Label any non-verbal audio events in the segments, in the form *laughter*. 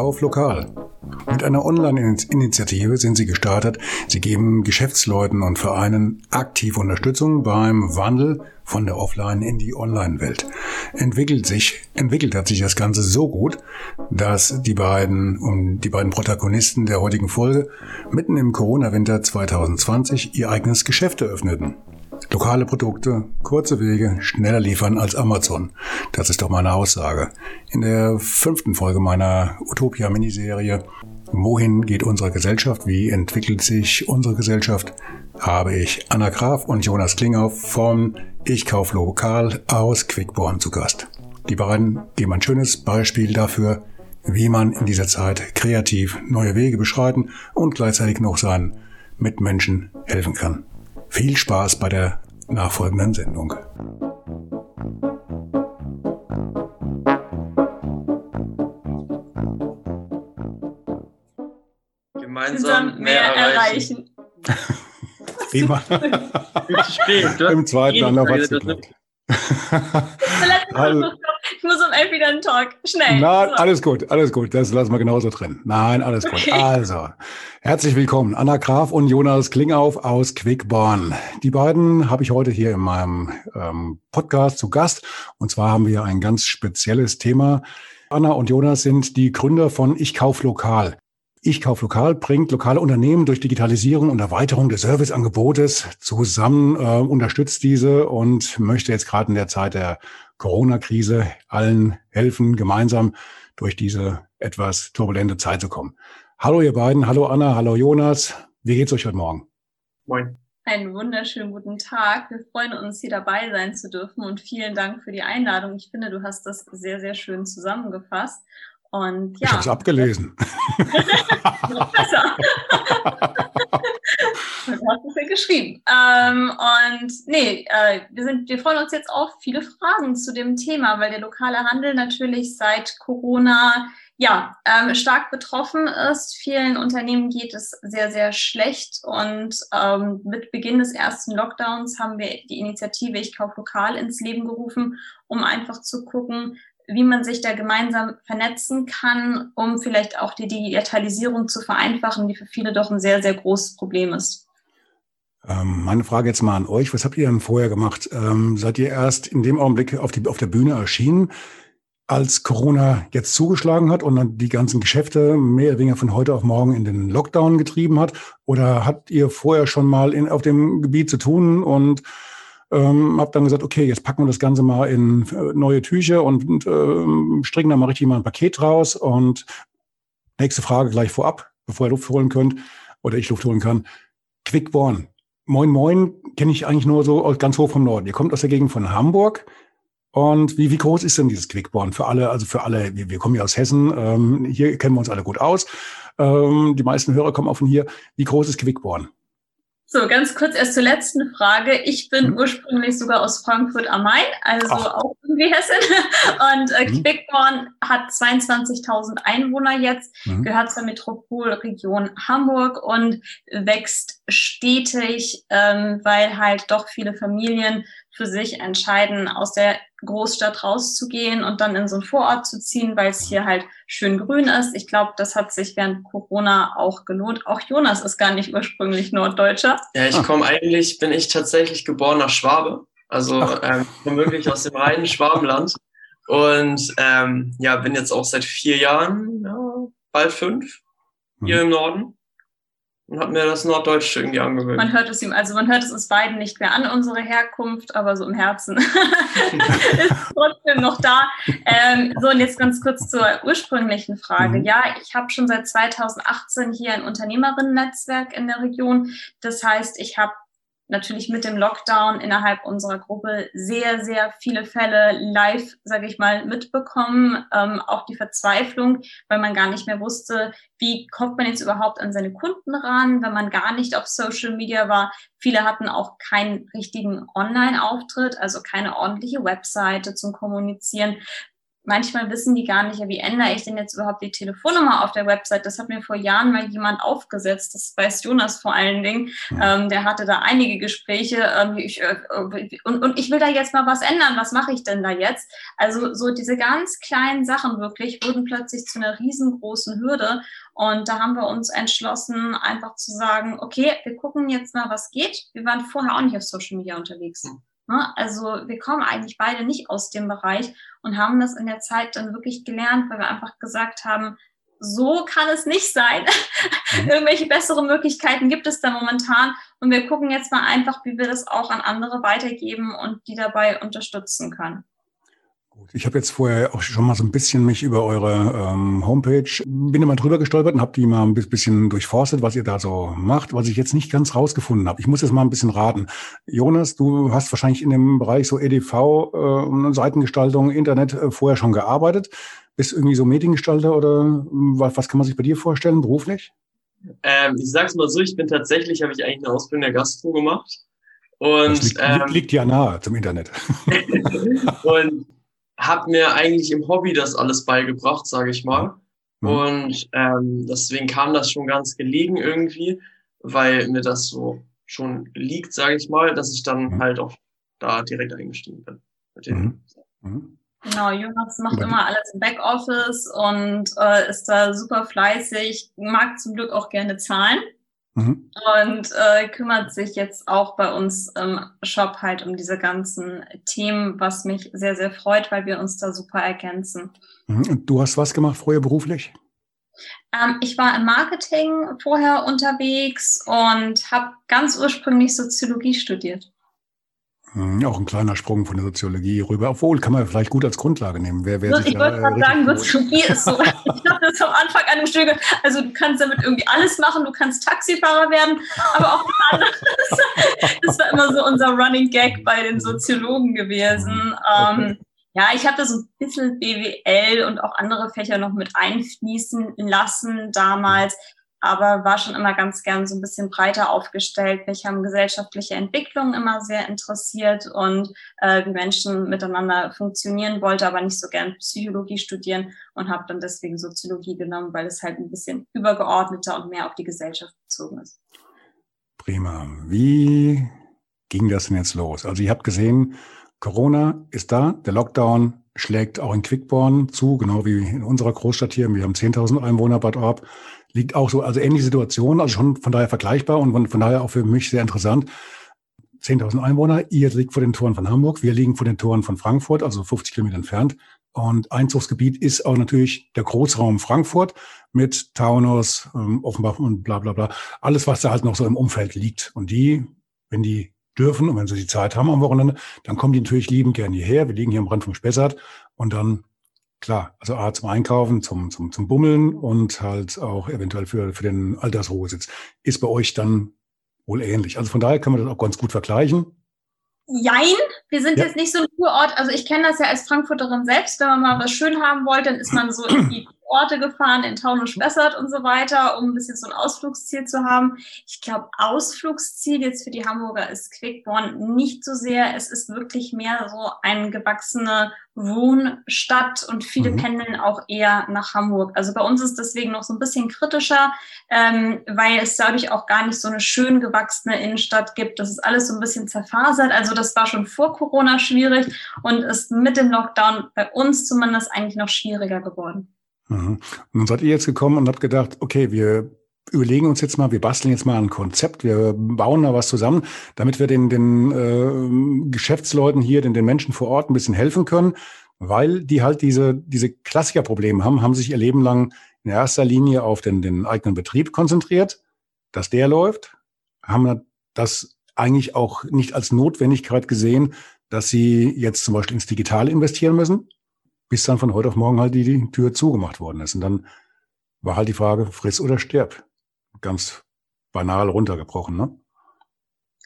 Kauf lokal. Mit einer Online-Initiative sind sie gestartet. Sie geben Geschäftsleuten und Vereinen aktiv Unterstützung beim Wandel von der Offline in die Online-Welt. Entwickelt sich, entwickelt hat sich das Ganze so gut, dass die beiden, um die beiden Protagonisten der heutigen Folge mitten im Corona-Winter 2020 ihr eigenes Geschäft eröffneten. Lokale Produkte, kurze Wege, schneller liefern als Amazon. Das ist doch meine Aussage. In der fünften Folge meiner Utopia-Miniserie Wohin geht unsere Gesellschaft? Wie entwickelt sich unsere Gesellschaft? habe ich Anna Graf und Jonas Klinghoff von Ich kauf lokal aus Quickborn zu Gast. Die beiden geben ein schönes Beispiel dafür, wie man in dieser Zeit kreativ neue Wege beschreiten und gleichzeitig noch seinen Mitmenschen helfen kann. Viel Spaß bei der nachfolgenden Sendung. Gemeinsam mehr erreichen. Prima. *laughs* Im zweiten Anlauf hat es geklappt. *laughs* ich muss um elf wieder einen Talk. Schnell. Nein, so. alles gut, alles gut. Das lassen wir genauso drin. Nein, alles gut. Okay. Also, herzlich willkommen. Anna Graf und Jonas Klingauf aus Quickborn. Die beiden habe ich heute hier in meinem ähm, Podcast zu Gast. Und zwar haben wir ein ganz spezielles Thema. Anna und Jonas sind die Gründer von Ich Kauf Lokal. Ich kauf lokal bringt lokale Unternehmen durch Digitalisierung und Erweiterung des Serviceangebotes zusammen, äh, unterstützt diese und möchte jetzt gerade in der Zeit der Corona-Krise allen helfen, gemeinsam durch diese etwas turbulente Zeit zu kommen. Hallo ihr beiden, hallo Anna, hallo Jonas. Wie geht's euch heute Morgen? Moin. Einen wunderschönen guten Tag. Wir freuen uns, hier dabei sein zu dürfen und vielen Dank für die Einladung. Ich finde, du hast das sehr, sehr schön zusammengefasst. Und ja. Ich habe es abgelesen. *laughs* Noch besser. du hast es ja geschrieben. Ähm, und nee, äh, wir, sind, wir freuen uns jetzt auf viele Fragen zu dem Thema, weil der lokale Handel natürlich seit Corona ja, ähm, stark betroffen ist. Vielen Unternehmen geht es sehr, sehr schlecht. Und ähm, mit Beginn des ersten Lockdowns haben wir die Initiative Ich kaufe lokal ins Leben gerufen, um einfach zu gucken, wie man sich da gemeinsam vernetzen kann, um vielleicht auch die Digitalisierung zu vereinfachen, die für viele doch ein sehr, sehr großes Problem ist. Ähm, meine Frage jetzt mal an euch. Was habt ihr denn vorher gemacht? Ähm, seid ihr erst in dem Augenblick auf, die, auf der Bühne erschienen, als Corona jetzt zugeschlagen hat und dann die ganzen Geschäfte mehr oder weniger von heute auf morgen in den Lockdown getrieben hat? Oder habt ihr vorher schon mal in, auf dem Gebiet zu tun und ähm, habe dann gesagt, okay, jetzt packen wir das Ganze mal in äh, neue Tücher und, und äh, stricken da mal richtig mal ein Paket raus. Und nächste Frage gleich vorab, bevor ihr Luft holen könnt oder ich Luft holen kann. Quickborn. Moin Moin kenne ich eigentlich nur so ganz hoch vom Norden. Ihr kommt aus der Gegend von Hamburg. Und wie, wie groß ist denn dieses Quickborn für alle? Also für alle, wir, wir kommen ja aus Hessen, ähm, hier kennen wir uns alle gut aus. Ähm, die meisten Hörer kommen auch von hier. Wie groß ist Quickborn? So, ganz kurz erst zur letzten Frage. Ich bin mhm. ursprünglich sogar aus Frankfurt am Main, also Ach. auch irgendwie Hessen. *laughs* Und äh, mhm. Quickborn hat 22.000 Einwohner jetzt, mhm. gehört zur Metropolregion Hamburg und wächst stetig, ähm, weil halt doch viele Familien für sich entscheiden, aus der Großstadt rauszugehen und dann in so einen Vorort zu ziehen, weil es hier halt schön grün ist. Ich glaube, das hat sich während Corona auch gelohnt. Auch Jonas ist gar nicht ursprünglich Norddeutscher. Ja, ich komme eigentlich, bin ich tatsächlich geboren nach Schwabe. Also ähm, komme wirklich aus dem reinen Schwabenland. Und ähm, ja, bin jetzt auch seit vier Jahren, ja, bald fünf, hier mhm. im Norden und habe mir das Norddeutsche irgendwie angewöhnt. Man hört es ihm, also man hört es uns beiden nicht mehr an, unsere Herkunft, aber so im Herzen *laughs* ist trotzdem noch da. Ähm, so, und jetzt ganz kurz zur ursprünglichen Frage. Mhm. Ja, ich habe schon seit 2018 hier ein Unternehmerinnen-Netzwerk in der Region. Das heißt, ich habe natürlich mit dem Lockdown innerhalb unserer Gruppe sehr, sehr viele Fälle live, sage ich mal, mitbekommen. Ähm, auch die Verzweiflung, weil man gar nicht mehr wusste, wie kommt man jetzt überhaupt an seine Kunden ran, wenn man gar nicht auf Social Media war. Viele hatten auch keinen richtigen Online-Auftritt, also keine ordentliche Webseite zum Kommunizieren manchmal wissen die gar nicht, ja, wie ändere ich denn jetzt überhaupt die Telefonnummer auf der Website? Das hat mir vor Jahren mal jemand aufgesetzt, das weiß Jonas vor allen Dingen. Ja. Ähm, der hatte da einige Gespräche ähm, ich, äh, und, und ich will da jetzt mal was ändern. Was mache ich denn da jetzt? Also so diese ganz kleinen Sachen wirklich wurden plötzlich zu einer riesengroßen Hürde. Und da haben wir uns entschlossen, einfach zu sagen, okay, wir gucken jetzt mal, was geht. Wir waren vorher auch nicht auf Social Media unterwegs. Mhm. Ne? Also wir kommen eigentlich beide nicht aus dem Bereich und haben das in der Zeit dann wirklich gelernt, weil wir einfach gesagt haben, so kann es nicht sein. Mhm. *laughs* Irgendwelche bessere Möglichkeiten gibt es da momentan. Und wir gucken jetzt mal einfach, wie wir das auch an andere weitergeben und die dabei unterstützen können. Ich habe jetzt vorher auch schon mal so ein bisschen mich über eure ähm, Homepage, bin immer drüber gestolpert und habe die mal ein bisschen durchforstet, was ihr da so macht, was ich jetzt nicht ganz rausgefunden habe. Ich muss jetzt mal ein bisschen raten. Jonas, du hast wahrscheinlich in dem Bereich so EDV, äh, Seitengestaltung, Internet äh, vorher schon gearbeitet. Bist irgendwie so Mediengestalter oder hm, was, was kann man sich bei dir vorstellen, beruflich? Ähm, ich sag's mal so, ich bin tatsächlich, habe ich eigentlich eine Ausbildung der Gastro gemacht. Und, das liegt, ähm, liegt ja nahe zum Internet. *laughs* *laughs* und habe mir eigentlich im Hobby das alles beigebracht, sage ich mal. Mhm. Und ähm, deswegen kam das schon ganz gelegen irgendwie, weil mir das so schon liegt, sage ich mal, dass ich dann mhm. halt auch da direkt eingestiegen bin. Mit mhm. mhm. Genau, Jonas macht immer alles im Backoffice und äh, ist da super fleißig, mag zum Glück auch gerne Zahlen. Mhm. Und äh, kümmert sich jetzt auch bei uns im Shop halt um diese ganzen Themen, was mich sehr, sehr freut, weil wir uns da super ergänzen. Mhm. Und du hast was gemacht vorher beruflich? Ähm, ich war im Marketing vorher unterwegs und habe ganz ursprünglich Soziologie studiert. Hm, auch ein kleiner Sprung von der Soziologie rüber. Obwohl, kann man vielleicht gut als Grundlage nehmen. Wer, wer ich wollte gerade sagen, Soziologie ist so. *laughs* ich habe das am Anfang an dem Stück. Also du kannst damit irgendwie alles machen. Du kannst Taxifahrer werden, aber auch anderes. *laughs* das war immer so unser Running Gag bei den Soziologen gewesen. Okay. Ähm, ja, ich habe da so ein bisschen BWL und auch andere Fächer noch mit einfließen lassen damals aber war schon immer ganz gern so ein bisschen breiter aufgestellt. Mich haben gesellschaftliche Entwicklungen immer sehr interessiert und äh, wie Menschen miteinander funktionieren, wollte aber nicht so gern Psychologie studieren und habe dann deswegen Soziologie genommen, weil es halt ein bisschen übergeordneter und mehr auf die Gesellschaft bezogen ist. Prima. Wie ging das denn jetzt los? Also ihr habt gesehen, Corona ist da, der Lockdown schlägt auch in Quickborn zu, genau wie in unserer Großstadt hier. Wir haben 10.000 Einwohner Bad Orb liegt auch so, also ähnliche Situation, also schon von daher vergleichbar und von, von daher auch für mich sehr interessant. 10.000 Einwohner, ihr liegt vor den Toren von Hamburg, wir liegen vor den Toren von Frankfurt, also 50 Kilometer entfernt. Und Einzugsgebiet ist auch natürlich der Großraum Frankfurt mit Taunus, ähm, Offenbach und bla bla bla. Alles, was da halt noch so im Umfeld liegt. Und die, wenn die dürfen und wenn sie die Zeit haben am Wochenende, dann kommen die natürlich lieben gerne hierher. Wir liegen hier am Rand vom Spessart und dann Klar, also A zum Einkaufen, zum, zum, zum Bummeln und halt auch eventuell für, für den Altersruhesitz. Ist bei euch dann wohl ähnlich. Also von daher kann man das auch ganz gut vergleichen. Jein, wir sind ja. jetzt nicht so ein Kurort. Also ich kenne das ja als Frankfurterin selbst. Wenn man mal was schön haben wollte, dann ist man so in die Orte gefahren, in Taunus-Spessart und so weiter, um ein bisschen so ein Ausflugsziel zu haben. Ich glaube, Ausflugsziel jetzt für die Hamburger ist Quickborn nicht so sehr. Es ist wirklich mehr so eine gewachsene Wohnstadt und viele mhm. pendeln auch eher nach Hamburg. Also bei uns ist deswegen noch so ein bisschen kritischer, ähm, weil es dadurch auch gar nicht so eine schön gewachsene Innenstadt gibt. Das ist alles so ein bisschen zerfasert. Also das war schon vor Corona schwierig und ist mit dem Lockdown bei uns zumindest eigentlich noch schwieriger geworden. Mhm. Und dann seid ihr jetzt gekommen und habt gedacht, okay, wir überlegen uns jetzt mal, wir basteln jetzt mal ein Konzept, wir bauen da was zusammen, damit wir den, den äh, Geschäftsleuten hier, den, den Menschen vor Ort ein bisschen helfen können, weil die halt diese, diese Klassikerprobleme haben, haben sich ihr Leben lang in erster Linie auf den, den eigenen Betrieb konzentriert, dass der läuft, haben das eigentlich auch nicht als Notwendigkeit gesehen, dass sie jetzt zum Beispiel ins Digitale investieren müssen, bis dann von heute auf morgen halt die, die Tür zugemacht worden ist. Und dann war halt die Frage, friss oder stirb. Ganz banal runtergebrochen, ne?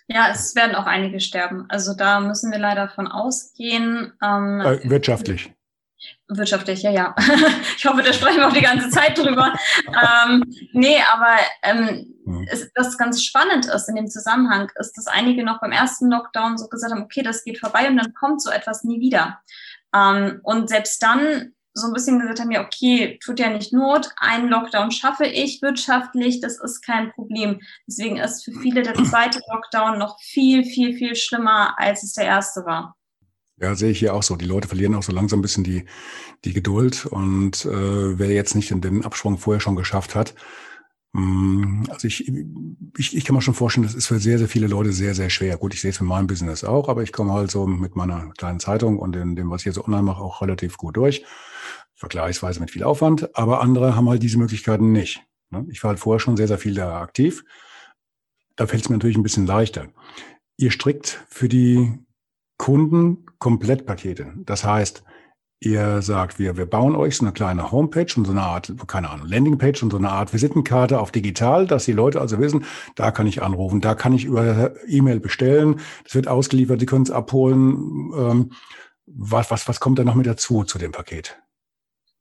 Ja, es werden auch einige sterben. Also da müssen wir leider von ausgehen. Ähm, äh, wirtschaftlich. Wirtschaftlich, ja, ja. *laughs* ich hoffe, da sprechen wir auch die ganze Zeit drüber. *laughs* ähm, nee, aber ähm, mhm. es, was ganz spannend ist in dem Zusammenhang, ist, dass einige noch beim ersten Lockdown so gesagt haben, okay, das geht vorbei und dann kommt so etwas nie wieder. Ähm, und selbst dann so ein bisschen gesagt haben, ja, okay, tut ja nicht Not, einen Lockdown schaffe ich wirtschaftlich, das ist kein Problem. Deswegen ist für viele der zweite Lockdown noch viel, viel, viel schlimmer, als es der erste war. Ja, sehe ich hier auch so. Die Leute verlieren auch so langsam ein bisschen die, die Geduld und äh, wer jetzt nicht den Absprung vorher schon geschafft hat, also ich, ich, ich kann mir schon vorstellen, das ist für sehr, sehr viele Leute sehr, sehr schwer. Gut, ich sehe es für mein Business auch, aber ich komme halt so mit meiner kleinen Zeitung und in dem, was ich jetzt online mache, auch relativ gut durch vergleichsweise mit viel Aufwand, aber andere haben halt diese Möglichkeiten nicht. Ne? Ich war halt vorher schon sehr, sehr viel da aktiv. Da fällt es mir natürlich ein bisschen leichter. Ihr strickt für die Kunden Komplettpakete. Das heißt, ihr sagt, wir, wir bauen euch so eine kleine Homepage und so eine Art, keine Ahnung, Landingpage und so eine Art Visitenkarte auf digital, dass die Leute also wissen, da kann ich anrufen, da kann ich über E-Mail bestellen, das wird ausgeliefert, die können es abholen. Ähm, was, was, was kommt da noch mit dazu zu dem Paket?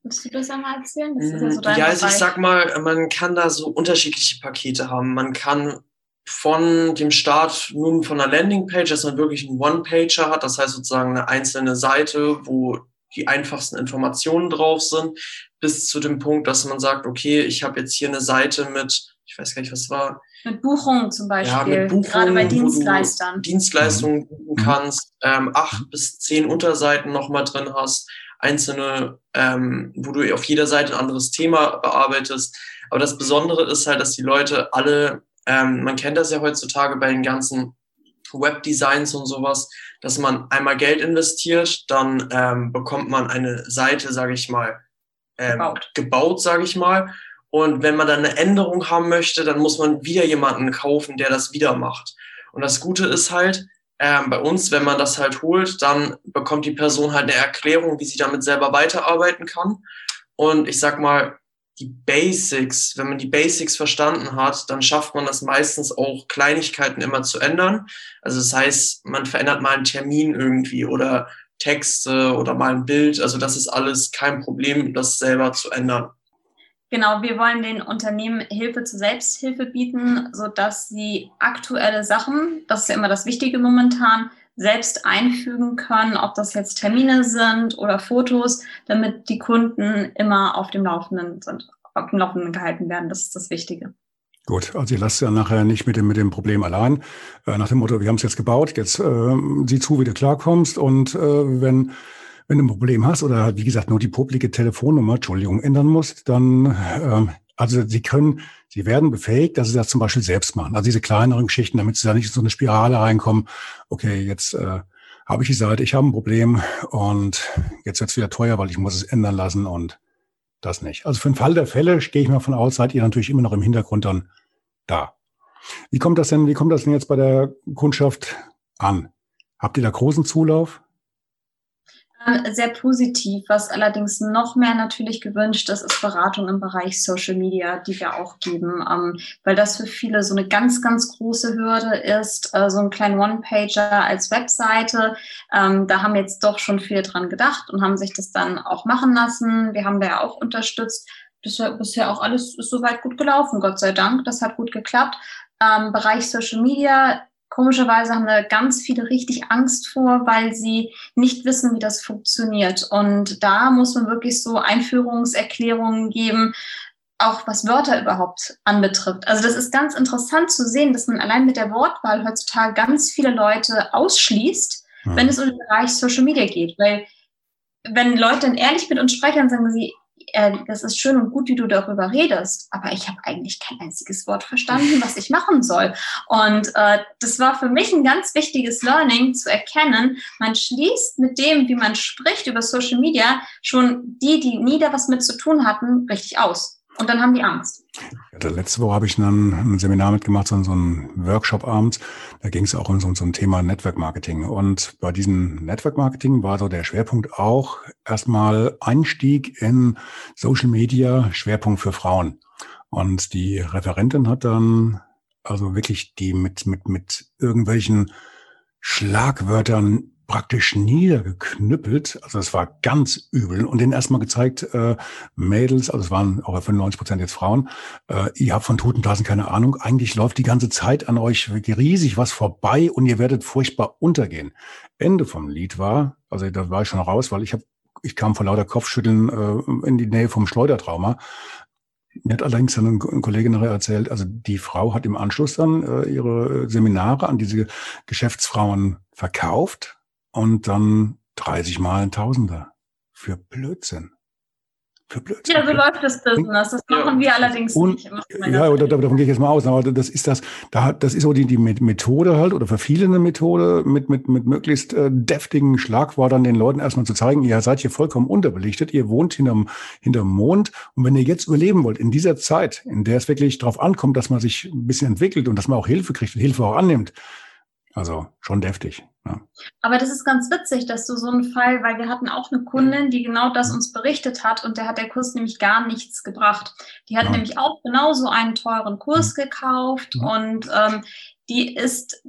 Willst du das einmal erzählen? Das ist ja, so mm, ja also ich sag mal, man kann da so unterschiedliche Pakete haben. Man kann von dem Start nun von einer Landingpage, dass man wirklich einen One-Pager hat, das heißt sozusagen eine einzelne Seite, wo die einfachsten Informationen drauf sind, bis zu dem Punkt, dass man sagt, okay, ich habe jetzt hier eine Seite mit, ich weiß gar nicht, was war. Mit Buchungen zum Beispiel, ja, mit Buchungen, gerade bei Dienstleistern. Dienstleistungen mhm. buchen kannst, ähm, acht bis zehn Unterseiten nochmal drin hast, einzelne, ähm, wo du auf jeder Seite ein anderes Thema bearbeitest. Aber das Besondere ist halt, dass die Leute alle, ähm, man kennt das ja heutzutage bei den ganzen Webdesigns und sowas, dass man einmal Geld investiert, dann ähm, bekommt man eine Seite, sage ich mal, ähm, gebaut, gebaut sage ich mal. Und wenn man dann eine Änderung haben möchte, dann muss man wieder jemanden kaufen, der das wieder macht. Und das Gute ist halt, ähm, bei uns, wenn man das halt holt, dann bekommt die Person halt eine Erklärung, wie sie damit selber weiterarbeiten kann. Und ich sag mal, die Basics, wenn man die Basics verstanden hat, dann schafft man das meistens auch Kleinigkeiten immer zu ändern. Also das heißt, man verändert mal einen Termin irgendwie oder Texte oder mal ein Bild. Also das ist alles kein Problem, das selber zu ändern. Genau, wir wollen den Unternehmen Hilfe zur Selbsthilfe bieten, sodass sie aktuelle Sachen, das ist ja immer das Wichtige momentan, selbst einfügen können, ob das jetzt Termine sind oder Fotos, damit die Kunden immer auf dem Laufenden sind, auf dem Laufenden gehalten werden. Das ist das Wichtige. Gut, also ihr lasst ja nachher nicht mit dem, mit dem Problem allein. Äh, nach dem Motto, wir haben es jetzt gebaut, jetzt äh, sieh zu, wie du klarkommst. Und äh, wenn wenn du ein Problem hast oder wie gesagt nur die publike Telefonnummer, Entschuldigung, ändern musst, dann, ähm, also sie können, sie werden befähigt, dass sie das zum Beispiel selbst machen. Also diese kleineren Geschichten, damit sie da nicht in so eine Spirale reinkommen. Okay, jetzt äh, habe ich die Seite, ich habe ein Problem und jetzt wird es wieder teuer, weil ich muss es ändern lassen und das nicht. Also für den Fall der Fälle gehe ich mal von aus, seid ihr natürlich immer noch im Hintergrund dann da. Wie kommt das denn, wie kommt das denn jetzt bei der Kundschaft an? Habt ihr da großen Zulauf? Sehr positiv. Was allerdings noch mehr natürlich gewünscht ist, ist Beratung im Bereich Social Media, die wir auch geben, ähm, weil das für viele so eine ganz, ganz große Hürde ist, äh, so ein kleinen One-Pager als Webseite. Ähm, da haben jetzt doch schon viel dran gedacht und haben sich das dann auch machen lassen. Wir haben da ja auch unterstützt. Ist bisher auch alles ist soweit gut gelaufen, Gott sei Dank. Das hat gut geklappt. Ähm, Bereich Social Media Komischerweise haben da ganz viele richtig Angst vor, weil sie nicht wissen, wie das funktioniert. Und da muss man wirklich so Einführungserklärungen geben, auch was Wörter überhaupt anbetrifft. Also das ist ganz interessant zu sehen, dass man allein mit der Wortwahl heutzutage ganz viele Leute ausschließt, mhm. wenn es um den Bereich Social Media geht. Weil wenn Leute dann ehrlich mit uns sprechen, sagen sie, äh, das ist schön und gut, wie du darüber redest, aber ich habe eigentlich kein einziges Wort verstanden, was ich machen soll. Und äh, das war für mich ein ganz wichtiges Learning zu erkennen, man schließt mit dem, wie man spricht über Social Media, schon die, die nie da was mit zu tun hatten, richtig aus. Und dann haben die Angst. Ja, letzte Woche habe ich dann ein Seminar mitgemacht, so, so ein Workshop abends. Da ging es auch um so, so ein Thema Network Marketing. Und bei diesem Network Marketing war so der Schwerpunkt auch erstmal Einstieg in Social Media, Schwerpunkt für Frauen. Und die Referentin hat dann also wirklich die mit, mit, mit irgendwelchen Schlagwörtern praktisch niedergeknüppelt. Also das war ganz übel und denen erstmal gezeigt, äh, Mädels, also es waren auch 95 Prozent jetzt Frauen, äh, ihr habt von Totenblasen keine Ahnung. Eigentlich läuft die ganze Zeit an euch riesig was vorbei und ihr werdet furchtbar untergehen. Ende vom Lied war, also da war ich schon raus, weil ich habe ich kam vor lauter Kopfschütteln äh, in die Nähe vom Schleudertrauma. Mir hat allerdings dann ein Kollege nachher erzählt, also die Frau hat im Anschluss dann äh, ihre Seminare an diese Geschäftsfrauen verkauft und dann 30 Mal ein Tausender für Blödsinn. Für Blödsinn. Ja, so läuft das Business. Das machen wir allerdings und, nicht. Ja, oder davon gehe ich jetzt mal aus. Aber das ist das, da, das ist so die, die Methode halt oder für viele eine Methode, mit, mit, mit möglichst äh, deftigen Schlagworten den Leuten erstmal zu zeigen, ihr seid hier vollkommen unterbelichtet, ihr wohnt hinterm, hinterm Mond. Und wenn ihr jetzt überleben wollt, in dieser Zeit, in der es wirklich darauf ankommt, dass man sich ein bisschen entwickelt und dass man auch Hilfe kriegt und Hilfe auch annimmt, also schon deftig. Ja. Aber das ist ganz witzig, dass du so einen Fall, weil wir hatten auch eine Kundin, die genau das uns berichtet hat und der hat der Kurs nämlich gar nichts gebracht. Die hat ja. nämlich auch genauso einen teuren Kurs ja. gekauft und ähm, die ist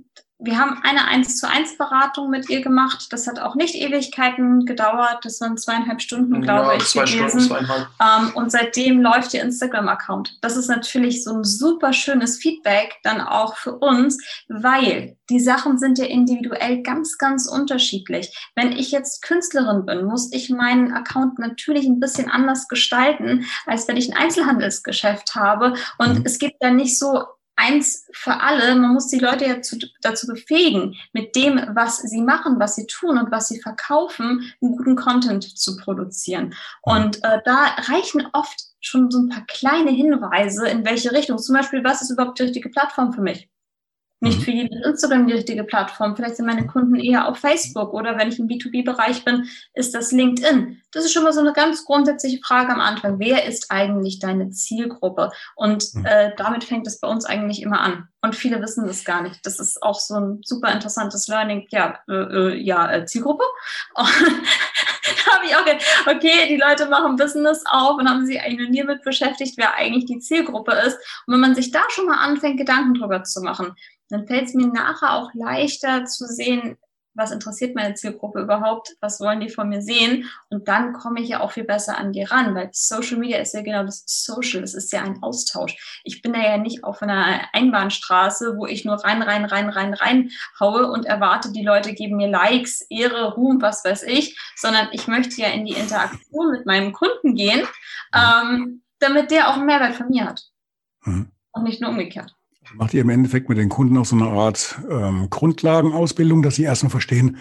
wir haben eine 1 zu 1 Beratung mit ihr gemacht. Das hat auch nicht Ewigkeiten gedauert. Das waren zweieinhalb Stunden, glaube ja, ich, zwei gewesen. Stunden, ähm, und seitdem läuft ihr Instagram-Account. Das ist natürlich so ein super schönes Feedback dann auch für uns, weil die Sachen sind ja individuell ganz, ganz unterschiedlich. Wenn ich jetzt Künstlerin bin, muss ich meinen Account natürlich ein bisschen anders gestalten, als wenn ich ein Einzelhandelsgeschäft habe. Und mhm. es gibt da nicht so eins für alle, man muss die Leute ja zu, dazu befähigen, mit dem, was sie machen, was sie tun und was sie verkaufen, einen guten Content zu produzieren. Mhm. Und äh, da reichen oft schon so ein paar kleine Hinweise, in welche Richtung. Zum Beispiel, was ist überhaupt die richtige Plattform für mich? Nicht mhm. für jeden Instagram die richtige Plattform. Vielleicht sind meine Kunden eher auf Facebook oder wenn ich im B2B-Bereich bin, ist das LinkedIn. Das ist schon mal so eine ganz grundsätzliche Frage am Anfang. Wer ist eigentlich deine Zielgruppe? Und mhm. äh, damit fängt es bei uns eigentlich immer an. Und viele wissen das gar nicht. Das ist auch so ein super interessantes Learning. Ja, äh, äh ja, äh, Zielgruppe. *laughs* da habe ich auch gedacht, okay, die Leute machen Business auf und haben sich eigentlich nie mit beschäftigt, wer eigentlich die Zielgruppe ist. Und wenn man sich da schon mal anfängt, Gedanken drüber zu machen, dann fällt es mir nachher auch leichter zu sehen, was interessiert meine Zielgruppe überhaupt, was wollen die von mir sehen und dann komme ich ja auch viel besser an die ran, weil Social Media ist ja genau das Social, das ist ja ein Austausch. Ich bin da ja nicht auf einer Einbahnstraße, wo ich nur rein, rein, rein, rein, rein haue und erwarte, die Leute geben mir Likes, Ehre, Ruhm, was weiß ich, sondern ich möchte ja in die Interaktion mit meinem Kunden gehen, ähm, damit der auch einen Mehrwert von mir hat mhm. und nicht nur umgekehrt. Macht ihr im Endeffekt mit den Kunden auch so eine Art ähm, Grundlagenausbildung, dass sie erstmal verstehen,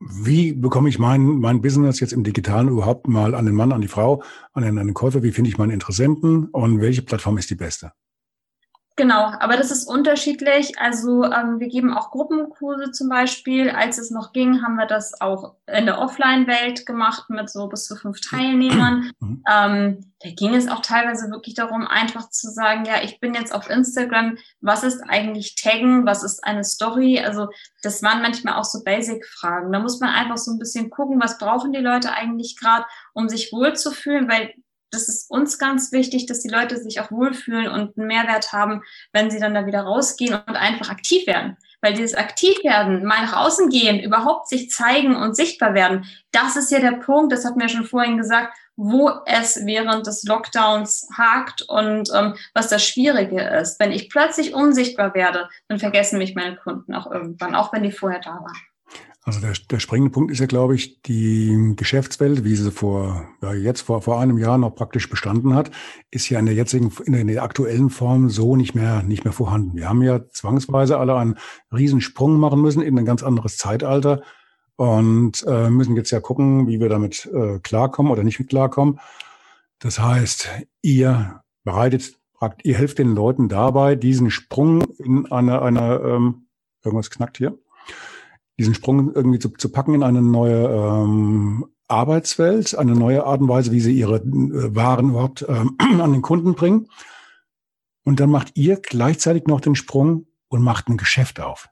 wie bekomme ich mein, mein Business jetzt im Digitalen überhaupt mal an den Mann, an die Frau, an den, an den Käufer, wie finde ich meinen Interessenten und welche Plattform ist die beste? Genau, aber das ist unterschiedlich. Also ähm, wir geben auch Gruppenkurse zum Beispiel. Als es noch ging, haben wir das auch in der Offline-Welt gemacht mit so bis zu fünf Teilnehmern. *clears throat* Mhm. Ähm, da ging es auch teilweise wirklich darum, einfach zu sagen, ja, ich bin jetzt auf Instagram, was ist eigentlich Taggen, was ist eine Story? Also das waren manchmal auch so Basic-Fragen. Da muss man einfach so ein bisschen gucken, was brauchen die Leute eigentlich gerade, um sich wohlzufühlen, weil das ist uns ganz wichtig, dass die Leute sich auch wohlfühlen und einen Mehrwert haben, wenn sie dann da wieder rausgehen und einfach aktiv werden. Weil dieses Aktivwerden, mal nach außen gehen, überhaupt sich zeigen und sichtbar werden, das ist ja der Punkt, das hatten wir schon vorhin gesagt, wo es während des Lockdowns hakt und ähm, was das Schwierige ist. Wenn ich plötzlich unsichtbar werde, dann vergessen mich meine Kunden auch irgendwann, auch wenn die vorher da waren. Also der, der springende Punkt ist ja, glaube ich, die Geschäftswelt, wie sie vor, ja, jetzt vor, vor einem Jahr noch praktisch bestanden hat, ist ja in der jetzigen, in der aktuellen Form so nicht mehr, nicht mehr vorhanden. Wir haben ja zwangsweise alle einen Riesensprung machen müssen in ein ganz anderes Zeitalter und äh, müssen jetzt ja gucken, wie wir damit äh, klarkommen oder nicht mit klarkommen. Das heißt, ihr bereitet, ihr helft den Leuten dabei, diesen Sprung in eine, eine ähm, irgendwas knackt hier diesen Sprung irgendwie zu, zu packen in eine neue ähm, Arbeitswelt, eine neue Art und Weise, wie sie ihre äh, Waren überhaupt ähm, *clears throat* an den Kunden bringen. Und dann macht ihr gleichzeitig noch den Sprung und macht ein Geschäft auf.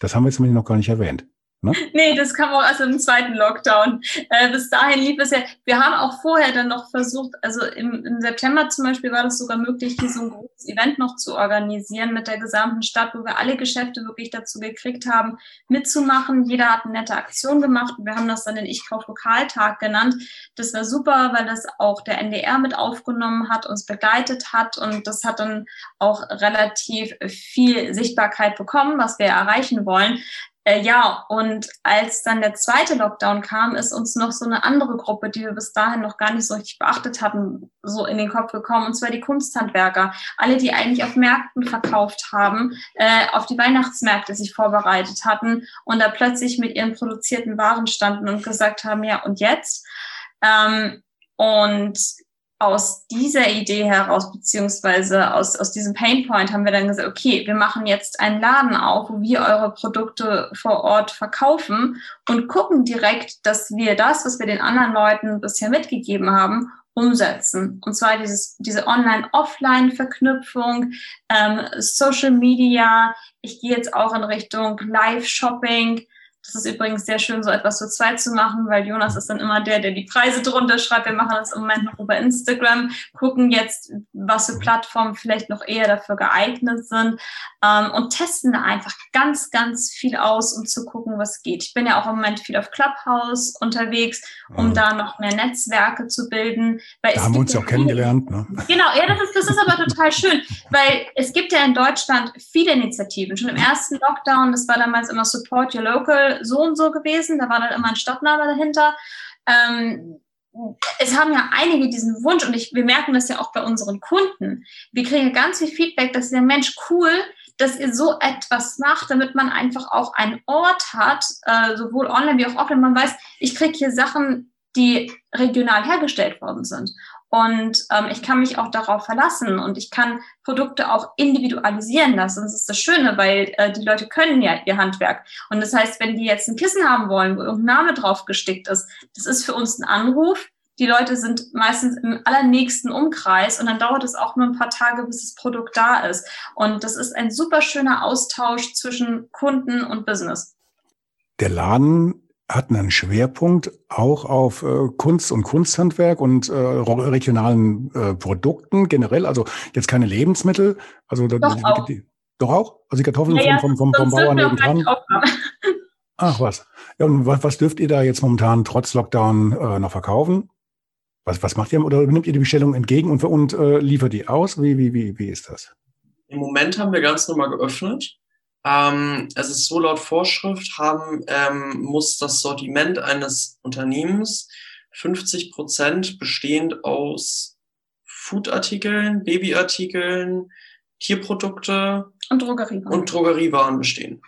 Das haben wir jetzt noch gar nicht erwähnt. Ne? *laughs* Nee, das kam auch erst im zweiten Lockdown. Äh, bis dahin lief es ja. Wir haben auch vorher dann noch versucht, also im, im September zum Beispiel war das sogar möglich, hier so ein großes Event noch zu organisieren mit der gesamten Stadt, wo wir alle Geschäfte wirklich dazu gekriegt haben, mitzumachen. Jeder hat eine nette Aktion gemacht wir haben das dann den Ich kauf Lokaltag genannt. Das war super, weil das auch der NDR mit aufgenommen hat, uns begleitet hat und das hat dann auch relativ viel Sichtbarkeit bekommen, was wir erreichen wollen. Äh, ja, und als dann der zweite Lockdown kam, ist uns noch so eine andere Gruppe, die wir bis dahin noch gar nicht so richtig beachtet hatten, so in den Kopf gekommen, und zwar die Kunsthandwerker. Alle, die eigentlich auf Märkten verkauft haben, äh, auf die Weihnachtsmärkte sich vorbereitet hatten und da plötzlich mit ihren produzierten Waren standen und gesagt haben, ja, und jetzt? Ähm, und aus dieser Idee heraus, beziehungsweise aus, aus diesem Painpoint haben wir dann gesagt, okay, wir machen jetzt einen Laden auf, wo wir eure Produkte vor Ort verkaufen und gucken direkt, dass wir das, was wir den anderen Leuten bisher mitgegeben haben, umsetzen. Und zwar dieses, diese Online-Offline-Verknüpfung, ähm, Social Media. Ich gehe jetzt auch in Richtung Live-Shopping. Das ist übrigens sehr schön, so etwas zu zweit zu machen, weil Jonas ist dann immer der, der die Preise drunter schreibt. Wir machen das im Moment noch über Instagram, gucken jetzt, was für Plattformen vielleicht noch eher dafür geeignet sind ähm, und testen da einfach ganz, ganz viel aus, um zu gucken, was geht. Ich bin ja auch im Moment viel auf Clubhouse unterwegs, um mhm. da noch mehr Netzwerke zu bilden. Weil da haben wir uns ja auch kennengelernt. Ne? Genau, ja, das ist, das ist aber total schön, weil es gibt ja in Deutschland viele Initiativen. Schon im ersten Lockdown, das war damals immer Support Your Local, so und so gewesen. Da war dann immer ein Stadtname dahinter. Ähm, es haben ja einige diesen Wunsch und ich, wir merken das ja auch bei unseren Kunden. Wir kriegen ganz viel Feedback, dass der Mensch cool, dass ihr so etwas macht, damit man einfach auch einen Ort hat, äh, sowohl online wie auch offline. Man weiß, ich kriege hier Sachen, die regional hergestellt worden sind. Und ähm, ich kann mich auch darauf verlassen und ich kann Produkte auch individualisieren lassen. Das ist das Schöne, weil äh, die Leute können ja ihr Handwerk. Und das heißt, wenn die jetzt ein Kissen haben wollen, wo irgendein Name drauf gestickt ist, das ist für uns ein Anruf. Die Leute sind meistens im allernächsten Umkreis und dann dauert es auch nur ein paar Tage, bis das Produkt da ist. Und das ist ein super schöner Austausch zwischen Kunden und Business. Der Laden hatten einen Schwerpunkt auch auf äh, Kunst und Kunsthandwerk und äh, regionalen äh, Produkten generell. Also jetzt keine Lebensmittel. Also doch, die, auch. Die, doch auch? Also die Kartoffeln ja, vom, vom, vom, vom Bauern nebendran. Ach was. Ja, und was, was dürft ihr da jetzt momentan trotz Lockdown äh, noch verkaufen? Was, was macht ihr oder nimmt ihr die Bestellung entgegen und, und äh, liefert die aus? Wie, wie, wie, wie ist das? Im Moment haben wir ganz normal geöffnet. Ähm, es ist so laut Vorschrift, haben, ähm, muss das Sortiment eines Unternehmens 50 Prozent bestehend aus Foodartikeln, Babyartikeln, Tierprodukte und Drogeriewaren, und Drogeriewaren bestehen.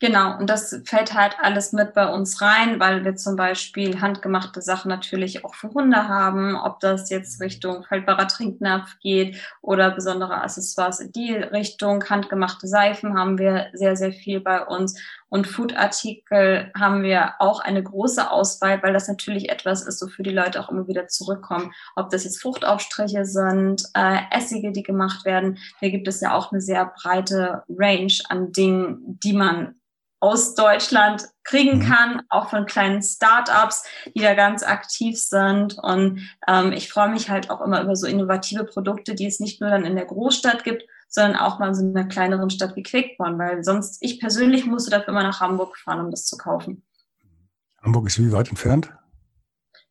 Genau, und das fällt halt alles mit bei uns rein, weil wir zum Beispiel handgemachte Sachen natürlich auch für Hunde haben, ob das jetzt Richtung faltbarer Trinknapf geht oder besondere Accessoires in die Richtung. Handgemachte Seifen haben wir sehr, sehr viel bei uns. Und Foodartikel haben wir auch eine große Auswahl, weil das natürlich etwas ist, wofür die Leute auch immer wieder zurückkommen. Ob das jetzt Fruchtaufstriche sind, äh, Essige, die gemacht werden. Da gibt es ja auch eine sehr breite Range an Dingen, die man aus Deutschland kriegen mhm. kann, auch von kleinen Startups, die da ganz aktiv sind. Und ähm, ich freue mich halt auch immer über so innovative Produkte, die es nicht nur dann in der Großstadt gibt, sondern auch mal in so einer kleineren Stadt wie Quickborn, weil sonst ich persönlich musste dafür immer nach Hamburg fahren, um das zu kaufen. Hamburg ist wie weit entfernt?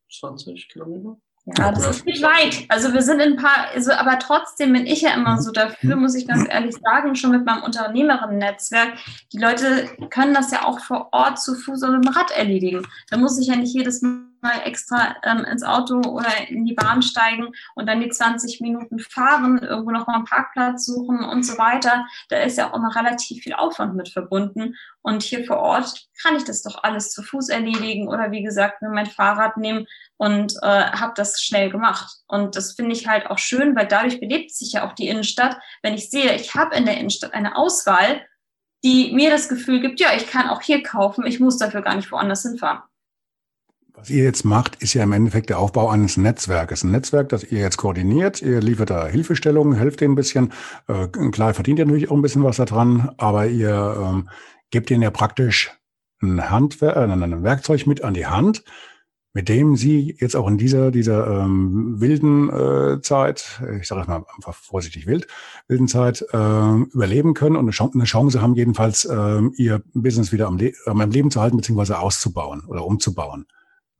20 Kilometer. Ja, das ist nicht weit. Also wir sind in ein paar, also, aber trotzdem bin ich ja immer so dafür, muss ich ganz ehrlich sagen, schon mit meinem Unternehmerinnen-Netzwerk. Die Leute können das ja auch vor Ort zu Fuß oder mit dem Rad erledigen. Da muss ich ja nicht jedes Mal extra ähm, ins Auto oder in die Bahn steigen und dann die 20 Minuten fahren, irgendwo noch mal einen Parkplatz suchen und so weiter. Da ist ja auch immer relativ viel Aufwand mit verbunden. Und hier vor Ort kann ich das doch alles zu Fuß erledigen oder wie gesagt nur mein Fahrrad nehmen und äh, habe das schnell gemacht. Und das finde ich halt auch schön, weil dadurch belebt sich ja auch die Innenstadt. Wenn ich sehe, ich habe in der Innenstadt eine Auswahl, die mir das Gefühl gibt, ja, ich kann auch hier kaufen, ich muss dafür gar nicht woanders hinfahren. Was ihr jetzt macht, ist ja im Endeffekt der Aufbau eines Netzwerkes. Ein Netzwerk, das ihr jetzt koordiniert. Ihr liefert da Hilfestellungen, helft denen ein bisschen. Äh, klar, verdient ihr natürlich auch ein bisschen was daran, aber ihr ähm, gebt ihnen ja praktisch ein Handwerk, äh, ein Werkzeug mit an die Hand, mit dem Sie jetzt auch in dieser dieser ähm, wilden äh, Zeit, ich sage mal einfach vorsichtig wild, wilden Zeit äh, überleben können und eine Chance, eine Chance haben jedenfalls äh, Ihr Business wieder am, Le am Leben zu halten beziehungsweise auszubauen oder umzubauen.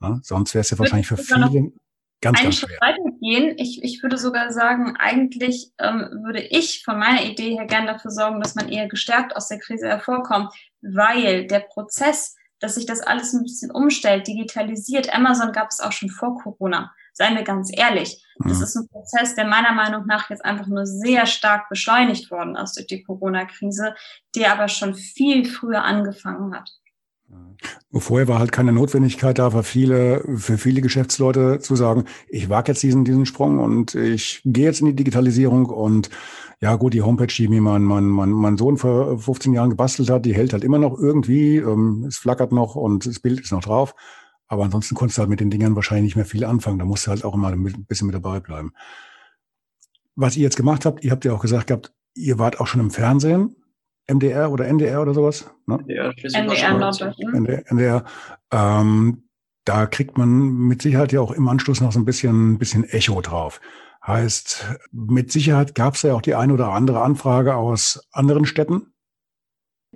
Ja, sonst wäre es ja wahrscheinlich für viele Ganz, einen Schritt weitergehen. Ich, ich würde sogar sagen, eigentlich ähm, würde ich von meiner Idee her gern dafür sorgen, dass man eher gestärkt aus der Krise hervorkommt, weil der Prozess, dass sich das alles ein bisschen umstellt, digitalisiert, Amazon gab es auch schon vor Corona. Seien wir ganz ehrlich. Mhm. Das ist ein Prozess, der meiner Meinung nach jetzt einfach nur sehr stark beschleunigt worden ist durch die Corona-Krise, der aber schon viel früher angefangen hat. Vorher war halt keine Notwendigkeit da für viele, für viele Geschäftsleute zu sagen, ich wage jetzt diesen, diesen Sprung und ich gehe jetzt in die Digitalisierung und ja gut, die Homepage, die mir mein, mein, mein, mein Sohn vor 15 Jahren gebastelt hat, die hält halt immer noch irgendwie, ähm, es flackert noch und das Bild ist noch drauf. Aber ansonsten konntest du halt mit den Dingern wahrscheinlich nicht mehr viel anfangen. Da musst du halt auch immer ein bisschen mit dabei bleiben. Was ihr jetzt gemacht habt, ihr habt ja auch gesagt gehabt, ihr wart auch schon im Fernsehen. MDR oder NDR oder sowas? Ne? NDR, NDR. NDR, NDR ähm, da kriegt man mit Sicherheit ja auch im Anschluss noch so ein bisschen, bisschen Echo drauf. Heißt, mit Sicherheit gab es ja auch die eine oder andere Anfrage aus anderen Städten.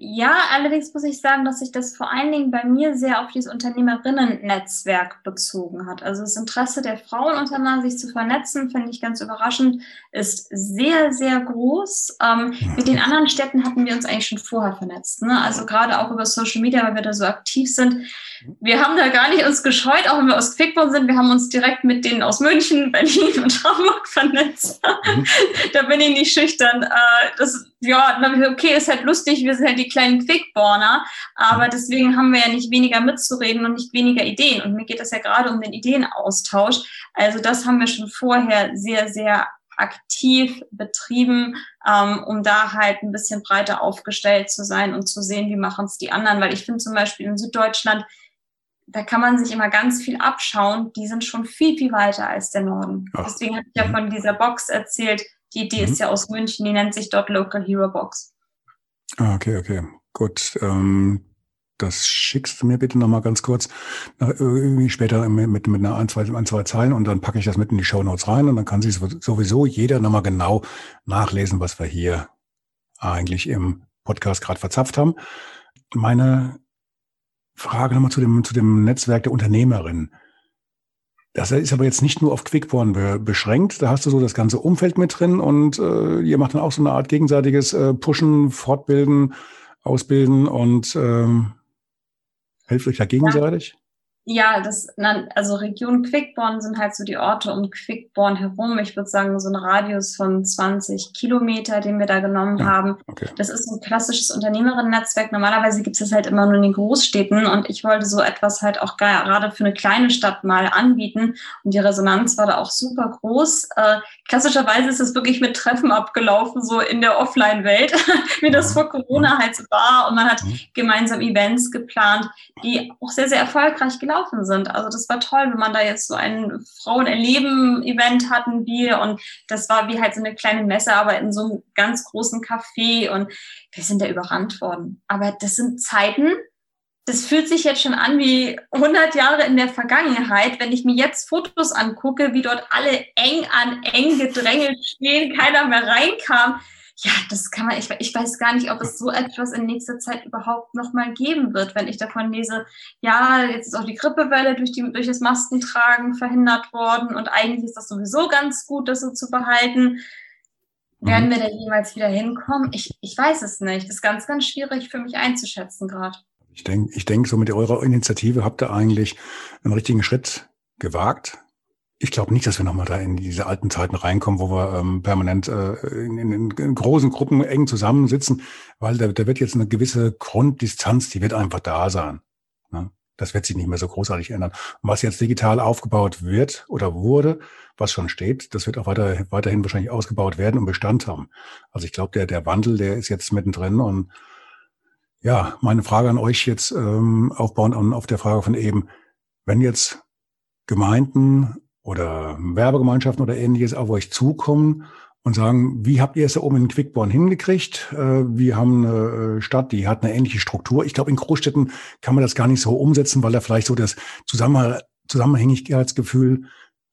Ja, allerdings muss ich sagen, dass sich das vor allen Dingen bei mir sehr auf dieses Unternehmerinnen-Netzwerk bezogen hat. Also das Interesse der Frauen untereinander, sich zu vernetzen, finde ich ganz überraschend, ist sehr, sehr groß. Ähm, mit den anderen Städten hatten wir uns eigentlich schon vorher vernetzt. Ne? Also gerade auch über Social Media, weil wir da so aktiv sind. Wir haben da gar nicht uns gescheut, auch wenn wir aus Quickborn sind. Wir haben uns direkt mit denen aus München, *laughs* Berlin und Hamburg vernetzt. Mhm. *laughs* da bin ich nicht schüchtern. Äh, das, ja, okay, ist halt lustig, wir sind halt die kleinen Quickborner, aber mhm. deswegen haben wir ja nicht weniger mitzureden und nicht weniger Ideen. Und mir geht es ja gerade um den Ideenaustausch. Also das haben wir schon vorher sehr, sehr aktiv betrieben, ähm, um da halt ein bisschen breiter aufgestellt zu sein und zu sehen, wie machen es die anderen. Weil ich finde zum Beispiel in Süddeutschland, da kann man sich immer ganz viel abschauen. Die sind schon viel, viel weiter als der Norden. Ach. Deswegen hatte ich ja mhm. von dieser Box erzählt. Die Idee mhm. ist ja aus München, die nennt sich dort Local Hero Box. Ah, okay, okay. Gut. Ähm, das schickst du mir bitte nochmal ganz kurz, irgendwie später mit, mit einer ein zwei, ein, zwei Zeilen und dann packe ich das mit in die Show Notes rein und dann kann sich sowieso jeder nochmal genau nachlesen, was wir hier eigentlich im Podcast gerade verzapft haben. Meine Frage nochmal zu dem, zu dem Netzwerk der Unternehmerinnen. Das ist aber jetzt nicht nur auf Quickborn be beschränkt. Da hast du so das ganze Umfeld mit drin und äh, ihr macht dann auch so eine Art gegenseitiges äh, Pushen, Fortbilden, Ausbilden und ähm, helft euch da gegenseitig? Ja, das, also Region Quickborn sind halt so die Orte um Quickborn herum. Ich würde sagen, so ein Radius von 20 Kilometer, den wir da genommen ja, haben. Okay. Das ist ein klassisches Unternehmerinnen-Netzwerk. Normalerweise gibt es das halt immer nur in den Großstädten und ich wollte so etwas halt auch gerade für eine kleine Stadt mal anbieten und die Resonanz war da auch super groß. Äh, klassischerweise ist es wirklich mit Treffen abgelaufen, so in der Offline-Welt, *laughs* wie das vor Corona halt so war und man hat mhm. gemeinsam Events geplant, die auch sehr, sehr erfolgreich gelaufen gelaufen sind. Also das war toll, wenn man da jetzt so ein Frauen-Erleben-Event hatten wir und das war wie halt so eine kleine Messe, aber in so einem ganz großen Café und wir sind da überrannt worden. Aber das sind Zeiten, das fühlt sich jetzt schon an wie 100 Jahre in der Vergangenheit. Wenn ich mir jetzt Fotos angucke, wie dort alle eng an eng gedrängelt stehen, keiner mehr reinkam, ja, das kann man, ich, ich weiß gar nicht, ob es so etwas in nächster Zeit überhaupt nochmal geben wird, wenn ich davon lese, ja, jetzt ist auch die Grippewelle durch, die, durch das Maskentragen verhindert worden und eigentlich ist das sowieso ganz gut, das so zu behalten. Werden mhm. wir da jemals wieder hinkommen? Ich, ich weiß es nicht. Das ist ganz, ganz schwierig für mich einzuschätzen gerade. Ich denke, ich denk, so mit eurer Initiative habt ihr eigentlich einen richtigen Schritt gewagt ich glaube nicht, dass wir nochmal da in diese alten Zeiten reinkommen, wo wir ähm, permanent äh, in, in, in, großen Gruppen eng zusammensitzen, weil da, da wird jetzt eine gewisse Grunddistanz, die wird einfach da sein. Ne? Das wird sich nicht mehr so großartig ändern. Und was jetzt digital aufgebaut wird oder wurde, was schon steht, das wird auch weiter, weiterhin wahrscheinlich ausgebaut werden und Bestand haben. Also ich glaube, der, der Wandel, der ist jetzt mittendrin und ja, meine Frage an euch jetzt ähm, aufbauend auf der Frage von eben, wenn jetzt Gemeinden oder Werbegemeinschaften oder ähnliches auf euch zukommen und sagen, wie habt ihr es da oben in Quickborn hingekriegt? Äh, wir haben eine äh, Stadt, die hat eine ähnliche Struktur. Ich glaube, in Großstädten kann man das gar nicht so umsetzen, weil da vielleicht so das Zusammenhängigkeitsgefühl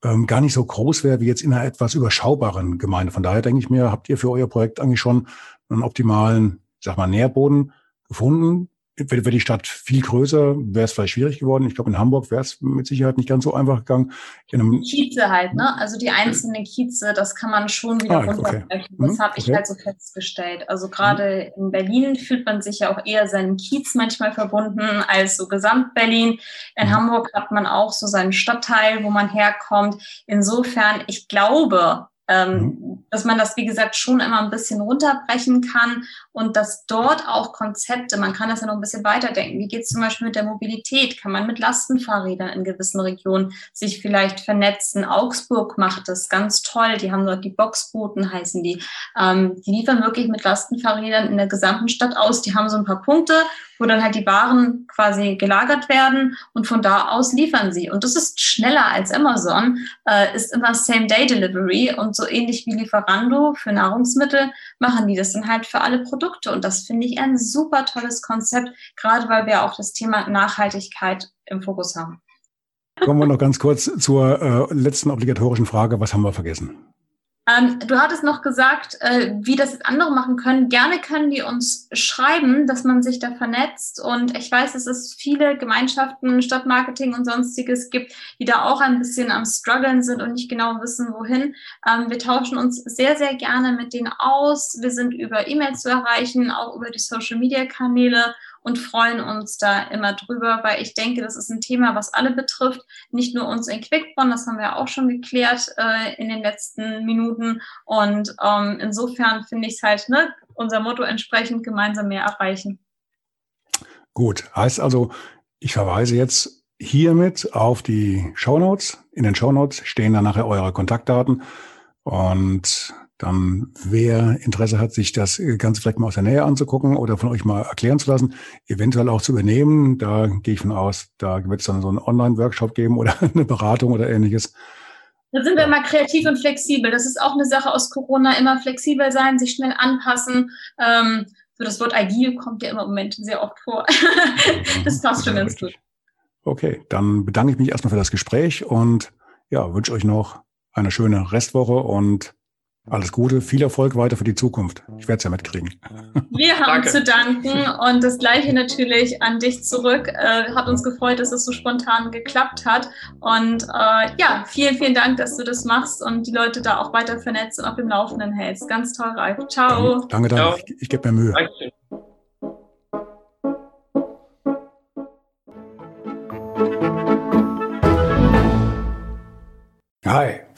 ähm, gar nicht so groß wäre wie jetzt in einer etwas überschaubaren Gemeinde. Von daher denke ich mir, habt ihr für euer Projekt eigentlich schon einen optimalen, sag mal, Nährboden gefunden, wäre die Stadt viel größer, wäre es vielleicht schwierig geworden. Ich glaube, in Hamburg wäre es mit Sicherheit nicht ganz so einfach gegangen. Kieze halt, ne? Also die einzelnen Kieze, das kann man schon wieder ah, runterbrechen. Okay. Das mhm, habe ich okay. halt so festgestellt. Also gerade mhm. in Berlin fühlt man sich ja auch eher seinem Kiez manchmal verbunden als so Gesamt-Berlin. In mhm. Hamburg hat man auch so seinen Stadtteil, wo man herkommt. Insofern, ich glaube, ähm, mhm. dass man das, wie gesagt, schon immer ein bisschen runterbrechen kann und dass dort auch Konzepte, man kann das ja noch ein bisschen weiterdenken. Wie geht es zum Beispiel mit der Mobilität? Kann man mit Lastenfahrrädern in gewissen Regionen sich vielleicht vernetzen? Augsburg macht das ganz toll. Die haben dort die Boxboten, heißen die. Ähm, die liefern wirklich mit Lastenfahrrädern in der gesamten Stadt aus. Die haben so ein paar Punkte wo dann halt die Waren quasi gelagert werden und von da aus liefern sie. Und das ist schneller als Amazon, äh, ist immer Same-Day-Delivery und so ähnlich wie Lieferando für Nahrungsmittel machen die das dann halt für alle Produkte. Und das finde ich ein super tolles Konzept, gerade weil wir auch das Thema Nachhaltigkeit im Fokus haben. Kommen wir noch ganz kurz zur äh, letzten obligatorischen Frage. Was haben wir vergessen? Ähm, du hattest noch gesagt, äh, wie das andere machen können. Gerne können die uns schreiben, dass man sich da vernetzt. Und ich weiß, dass es viele Gemeinschaften, Stadtmarketing und sonstiges gibt, die da auch ein bisschen am struggeln sind und nicht genau wissen, wohin. Ähm, wir tauschen uns sehr, sehr gerne mit denen aus. Wir sind über E-Mail zu erreichen, auch über die Social-Media-Kanäle und freuen uns da immer drüber, weil ich denke, das ist ein Thema, was alle betrifft, nicht nur uns in Quickborn, das haben wir auch schon geklärt äh, in den letzten Minuten. Und ähm, insofern finde ich es halt, ne, unser Motto entsprechend gemeinsam mehr erreichen. Gut, heißt also, ich verweise jetzt hiermit auf die Shownotes. In den Shownotes stehen dann nachher eure Kontaktdaten. Und dann wer Interesse hat, sich das Ganze vielleicht mal aus der Nähe anzugucken oder von euch mal erklären zu lassen, eventuell auch zu übernehmen, da gehe ich von aus, da wird es dann so einen Online-Workshop geben oder *laughs* eine Beratung oder ähnliches. Da sind wir immer kreativ und flexibel. Das ist auch eine Sache aus Corona, immer flexibel sein, sich schnell anpassen. Ähm, so das Wort agil kommt ja immer im Moment sehr oft vor. *laughs* das passt schon ganz gut. Okay, dann bedanke ich mich erstmal für das Gespräch und ja, wünsche euch noch eine schöne Restwoche und alles Gute, viel Erfolg weiter für die Zukunft. Ich werde es ja mitkriegen. Wir haben Danke. zu danken und das Gleiche natürlich an dich zurück. Äh, hat uns gefreut, dass es so spontan geklappt hat. Und äh, ja, vielen, vielen Dank, dass du das machst und die Leute da auch weiter vernetzt und auf dem Laufenden hältst. Ganz toll, Ralf. Ciao. Danke, danke. Ich, ich gebe mir Mühe. Danke. Hi.